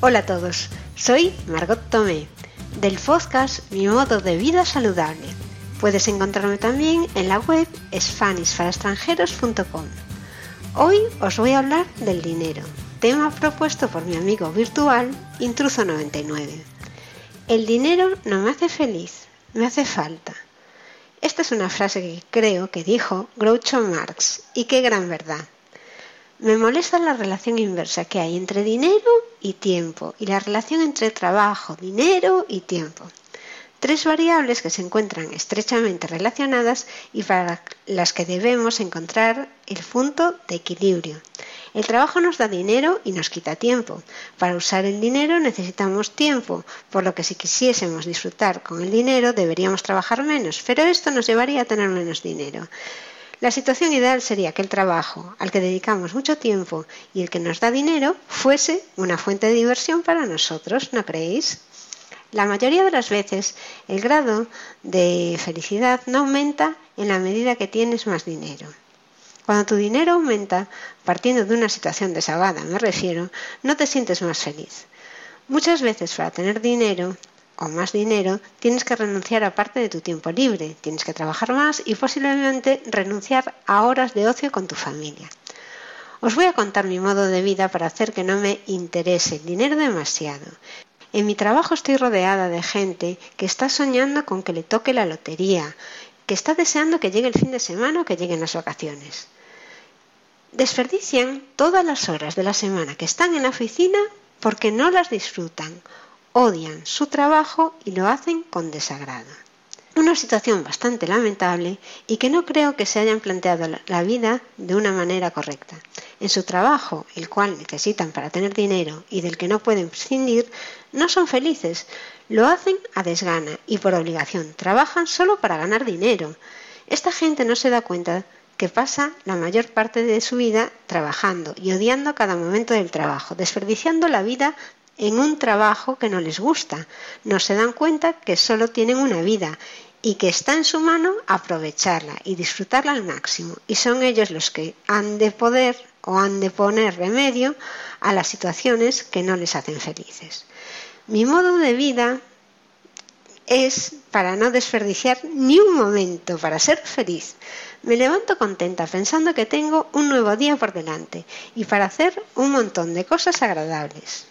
Hola a todos, soy Margot Tomé, del podcast Mi modo de vida saludable. Puedes encontrarme también en la web spanishparaextranjeros.com. Hoy os voy a hablar del dinero, tema propuesto por mi amigo virtual Intruso99. El dinero no me hace feliz, me hace falta. Esta es una frase que creo que dijo Groucho Marx y qué gran verdad. Me molesta la relación inversa que hay entre dinero y tiempo y la relación entre trabajo, dinero y tiempo. Tres variables que se encuentran estrechamente relacionadas y para las que debemos encontrar el punto de equilibrio. El trabajo nos da dinero y nos quita tiempo. Para usar el dinero necesitamos tiempo, por lo que si quisiésemos disfrutar con el dinero deberíamos trabajar menos, pero esto nos llevaría a tener menos dinero. La situación ideal sería que el trabajo al que dedicamos mucho tiempo y el que nos da dinero fuese una fuente de diversión para nosotros, ¿no creéis? La mayoría de las veces el grado de felicidad no aumenta en la medida que tienes más dinero. Cuando tu dinero aumenta, partiendo de una situación desahogada me refiero, no te sientes más feliz. Muchas veces para tener dinero o más dinero tienes que renunciar a parte de tu tiempo libre, tienes que trabajar más y posiblemente renunciar a horas de ocio con tu familia. Os voy a contar mi modo de vida para hacer que no me interese el dinero demasiado. En mi trabajo estoy rodeada de gente que está soñando con que le toque la lotería, que está deseando que llegue el fin de semana o que lleguen las vacaciones. Desperdician todas las horas de la semana que están en la oficina porque no las disfrutan, odian su trabajo y lo hacen con desagrado. Una situación bastante lamentable y que no creo que se hayan planteado la vida de una manera correcta. En su trabajo, el cual necesitan para tener dinero y del que no pueden prescindir, no son felices. Lo hacen a desgana y por obligación. Trabajan solo para ganar dinero. Esta gente no se da cuenta que pasa la mayor parte de su vida trabajando y odiando cada momento del trabajo, desperdiciando la vida en un trabajo que no les gusta. No se dan cuenta que solo tienen una vida y que está en su mano aprovecharla y disfrutarla al máximo. Y son ellos los que han de poder o han de poner remedio a las situaciones que no les hacen felices. Mi modo de vida es para no desperdiciar ni un momento, para ser feliz. Me levanto contenta pensando que tengo un nuevo día por delante y para hacer un montón de cosas agradables.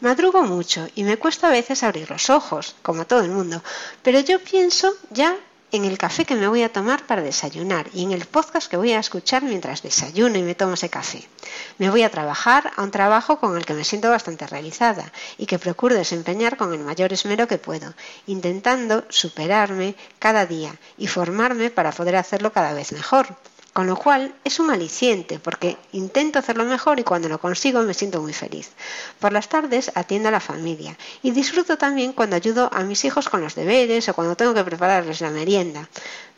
Madrugo mucho y me cuesta a veces abrir los ojos, como todo el mundo, pero yo pienso ya en el café que me voy a tomar para desayunar y en el podcast que voy a escuchar mientras desayuno y me tomo ese café. Me voy a trabajar a un trabajo con el que me siento bastante realizada y que procuro desempeñar con el mayor esmero que puedo, intentando superarme cada día y formarme para poder hacerlo cada vez mejor. Con lo cual es un aliciente porque intento hacerlo mejor y cuando lo consigo me siento muy feliz. Por las tardes atiendo a la familia y disfruto también cuando ayudo a mis hijos con los deberes o cuando tengo que prepararles la merienda.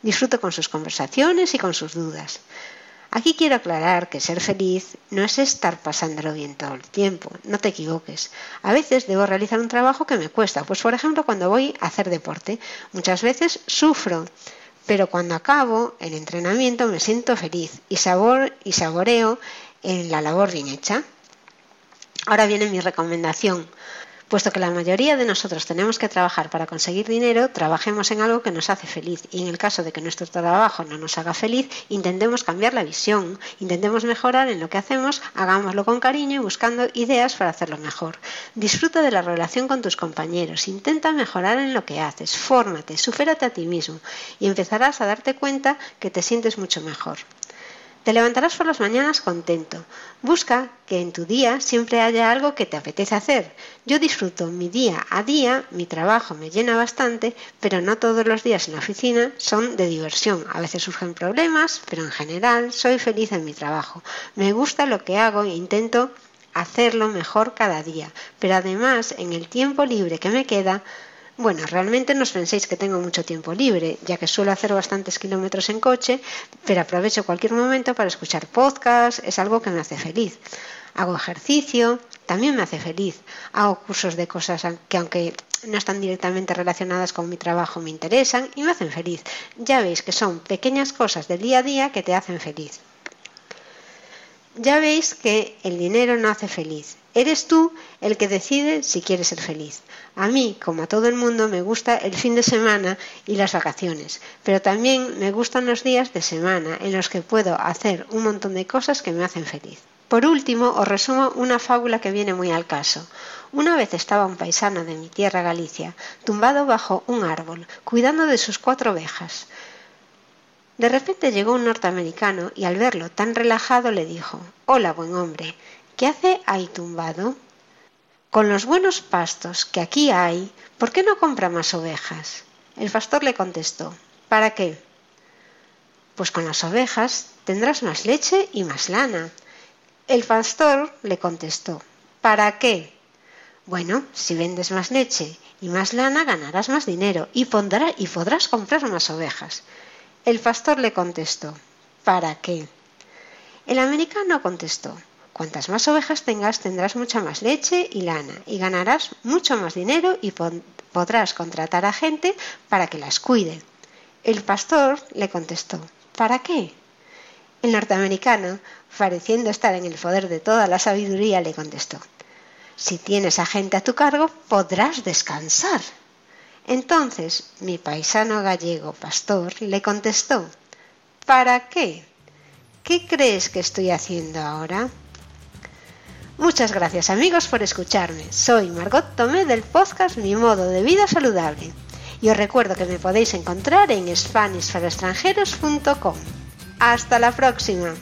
Disfruto con sus conversaciones y con sus dudas. Aquí quiero aclarar que ser feliz no es estar pasándolo bien todo el tiempo, no te equivoques. A veces debo realizar un trabajo que me cuesta, pues por ejemplo cuando voy a hacer deporte, muchas veces sufro pero cuando acabo el entrenamiento me siento feliz y, sabor, y saboreo en la labor bien hecha. Ahora viene mi recomendación. Puesto que la mayoría de nosotros tenemos que trabajar para conseguir dinero, trabajemos en algo que nos hace feliz. Y en el caso de que nuestro trabajo no nos haga feliz, intentemos cambiar la visión, intentemos mejorar en lo que hacemos, hagámoslo con cariño y buscando ideas para hacerlo mejor. Disfruta de la relación con tus compañeros, intenta mejorar en lo que haces, fórmate, supérate a ti mismo y empezarás a darte cuenta que te sientes mucho mejor. Te levantarás por las mañanas contento. Busca que en tu día siempre haya algo que te apetece hacer. Yo disfruto mi día a día, mi trabajo me llena bastante, pero no todos los días en la oficina son de diversión. A veces surgen problemas, pero en general soy feliz en mi trabajo. Me gusta lo que hago e intento hacerlo mejor cada día. Pero además, en el tiempo libre que me queda, bueno, realmente no os penséis que tengo mucho tiempo libre, ya que suelo hacer bastantes kilómetros en coche, pero aprovecho cualquier momento para escuchar podcasts, es algo que me hace feliz. Hago ejercicio, también me hace feliz. Hago cursos de cosas que aunque no están directamente relacionadas con mi trabajo me interesan y me hacen feliz. Ya veis que son pequeñas cosas del día a día que te hacen feliz. Ya veis que el dinero no hace feliz. Eres tú el que decide si quieres ser feliz. A mí, como a todo el mundo, me gusta el fin de semana y las vacaciones, pero también me gustan los días de semana en los que puedo hacer un montón de cosas que me hacen feliz. Por último, os resumo una fábula que viene muy al caso. Una vez estaba un paisano de mi tierra Galicia, tumbado bajo un árbol, cuidando de sus cuatro ovejas. De repente llegó un norteamericano y al verlo tan relajado le dijo Hola, buen hombre, ¿qué hace ahí tumbado? Con los buenos pastos que aquí hay, ¿por qué no compra más ovejas? El pastor le contestó ¿Para qué? Pues con las ovejas tendrás más leche y más lana. El pastor le contestó ¿Para qué? Bueno, si vendes más leche y más lana ganarás más dinero y, y podrás comprar más ovejas. El pastor le contestó, ¿para qué? El americano contestó, cuantas más ovejas tengas tendrás mucha más leche y lana y ganarás mucho más dinero y podrás contratar a gente para que las cuide. El pastor le contestó, ¿para qué? El norteamericano, pareciendo estar en el poder de toda la sabiduría, le contestó, si tienes a gente a tu cargo, podrás descansar. Entonces mi paisano gallego pastor le contestó ¿Para qué? ¿Qué crees que estoy haciendo ahora? Muchas gracias amigos por escucharme. Soy Margot Tomé del podcast Mi modo de vida saludable. Y os recuerdo que me podéis encontrar en SpanishParaExtranjeros.com. Hasta la próxima.